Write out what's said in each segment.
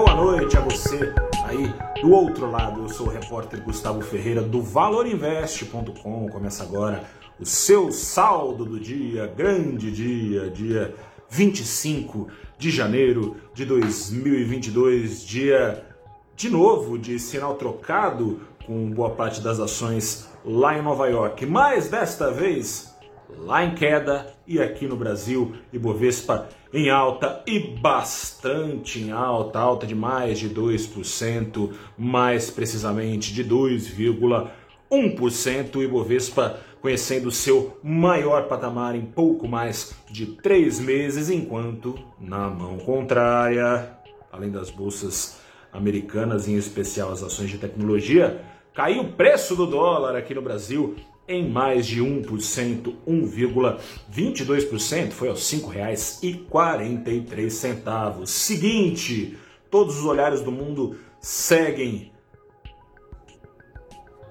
boa noite a você aí do outro lado. Eu sou o repórter Gustavo Ferreira do ValorInvest.com. Começa agora o seu saldo do dia, grande dia, dia 25 de janeiro de 2022, dia de novo de sinal trocado com boa parte das ações lá em Nova York, mas desta vez lá em queda e aqui no Brasil, Ibovespa em alta e bastante em alta, alta de mais de 2%, mais precisamente de 2,1%, o Ibovespa conhecendo seu maior patamar em pouco mais de três meses, enquanto na mão contrária, além das bolsas americanas, em especial as ações de tecnologia, caiu o preço do dólar aqui no Brasil em mais de 1%, 1,22%, foi aos R$ 5,43. Seguinte, todos os olhares do mundo seguem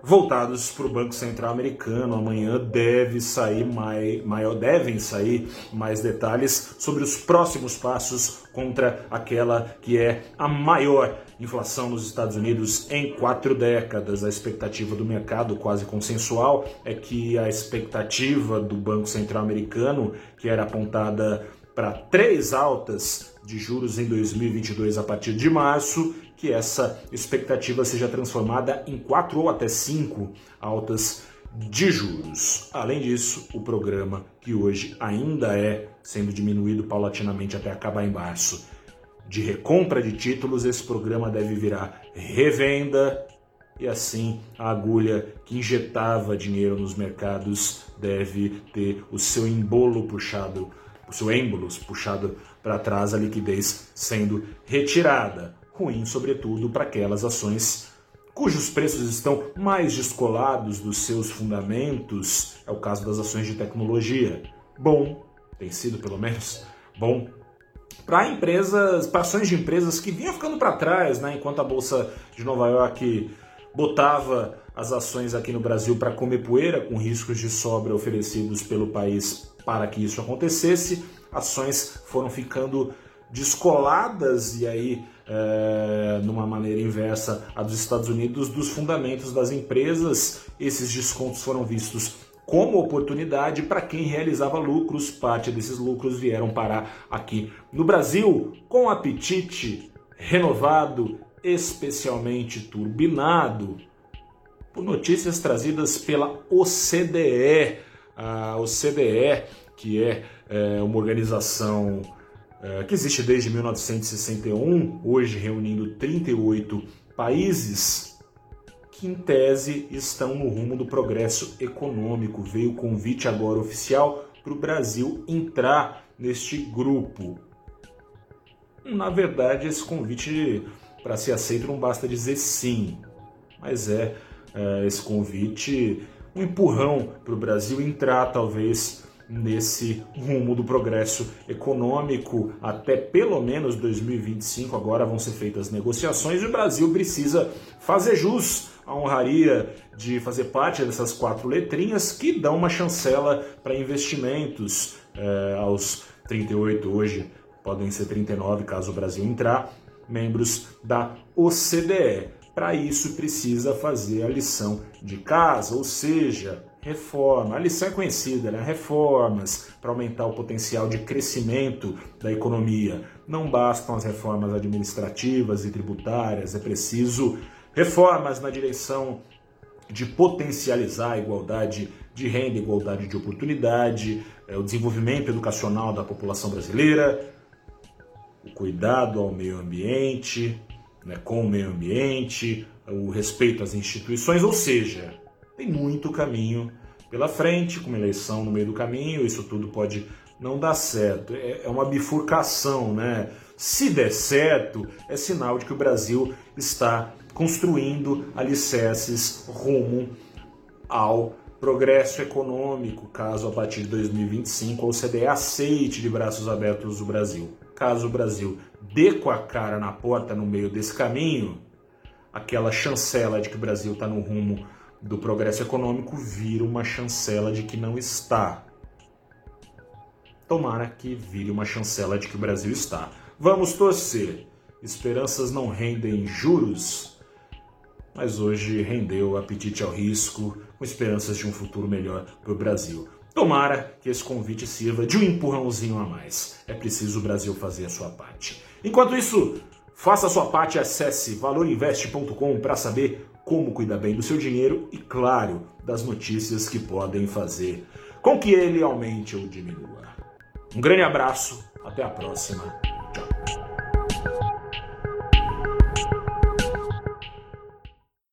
voltados para o Banco Central Americano. Amanhã deve sair mai, maior, devem sair mais detalhes sobre os próximos passos contra aquela que é a maior inflação nos Estados Unidos em quatro décadas. A expectativa do mercado, quase consensual, é que a expectativa do Banco Central Americano, que era apontada para três altas de juros em 2022 a partir de março, que essa expectativa seja transformada em quatro ou até cinco altas de juros. Além disso, o programa, que hoje ainda é sendo diminuído paulatinamente até acabar em março, de recompra de títulos, esse programa deve virar revenda e assim a agulha que injetava dinheiro nos mercados deve ter o seu embolo puxado, o seu êmbolos puxado para trás, a liquidez sendo retirada ruim, sobretudo, para aquelas ações cujos preços estão mais descolados dos seus fundamentos, é o caso das ações de tecnologia. Bom, tem sido pelo menos bom para empresas, para ações de empresas que vinham ficando para trás, né, enquanto a bolsa de Nova York botava as ações aqui no Brasil para comer poeira, com riscos de sobra oferecidos pelo país para que isso acontecesse, ações foram ficando descoladas e aí é, numa maneira inversa a dos Estados Unidos dos fundamentos das empresas. Esses descontos foram vistos como oportunidade para quem realizava lucros. Parte desses lucros vieram parar aqui no Brasil com apetite renovado, especialmente turbinado por notícias trazidas pela OCDE. A OCDE, que é, é uma organização que existe desde 1961, hoje reunindo 38 países, que em tese estão no rumo do progresso econômico. Veio o convite agora oficial para o Brasil entrar neste grupo. Na verdade, esse convite para ser aceito não basta dizer sim, mas é, é esse convite um empurrão para o Brasil entrar talvez nesse rumo do progresso econômico até pelo menos 2025. Agora vão ser feitas negociações e o Brasil precisa fazer jus à honraria de fazer parte dessas quatro letrinhas que dão uma chancela para investimentos é, aos 38 hoje, podem ser 39 caso o Brasil entrar, membros da OCDE. Para isso precisa fazer a lição de casa, ou seja, Reforma. A lição é conhecida, né? Reformas para aumentar o potencial de crescimento da economia. Não bastam as reformas administrativas e tributárias, é preciso reformas na direção de potencializar a igualdade de renda, igualdade de oportunidade, é, o desenvolvimento educacional da população brasileira, o cuidado ao meio ambiente, né, com o meio ambiente, o respeito às instituições, ou seja, tem muito caminho pela frente, com uma eleição no meio do caminho, isso tudo pode não dar certo. É, é uma bifurcação, né? Se der certo, é sinal de que o Brasil está construindo alicerces rumo ao progresso econômico, caso a partir de 2025 a OCDE aceite de braços abertos o Brasil. Caso o Brasil dê com a cara na porta no meio desse caminho, aquela chancela de que o Brasil está no rumo do progresso econômico vira uma chancela de que não está. Tomara que vire uma chancela de que o Brasil está. Vamos torcer. esperanças não rendem juros, mas hoje rendeu apetite ao risco, com esperanças de um futuro melhor para o Brasil. Tomara que esse convite sirva de um empurrãozinho a mais. É preciso o Brasil fazer a sua parte. Enquanto isso, faça a sua parte, acesse valorinvest.com para saber como cuidar bem do seu dinheiro e, claro, das notícias que podem fazer com que ele aumente ou diminua. Um grande abraço, até a próxima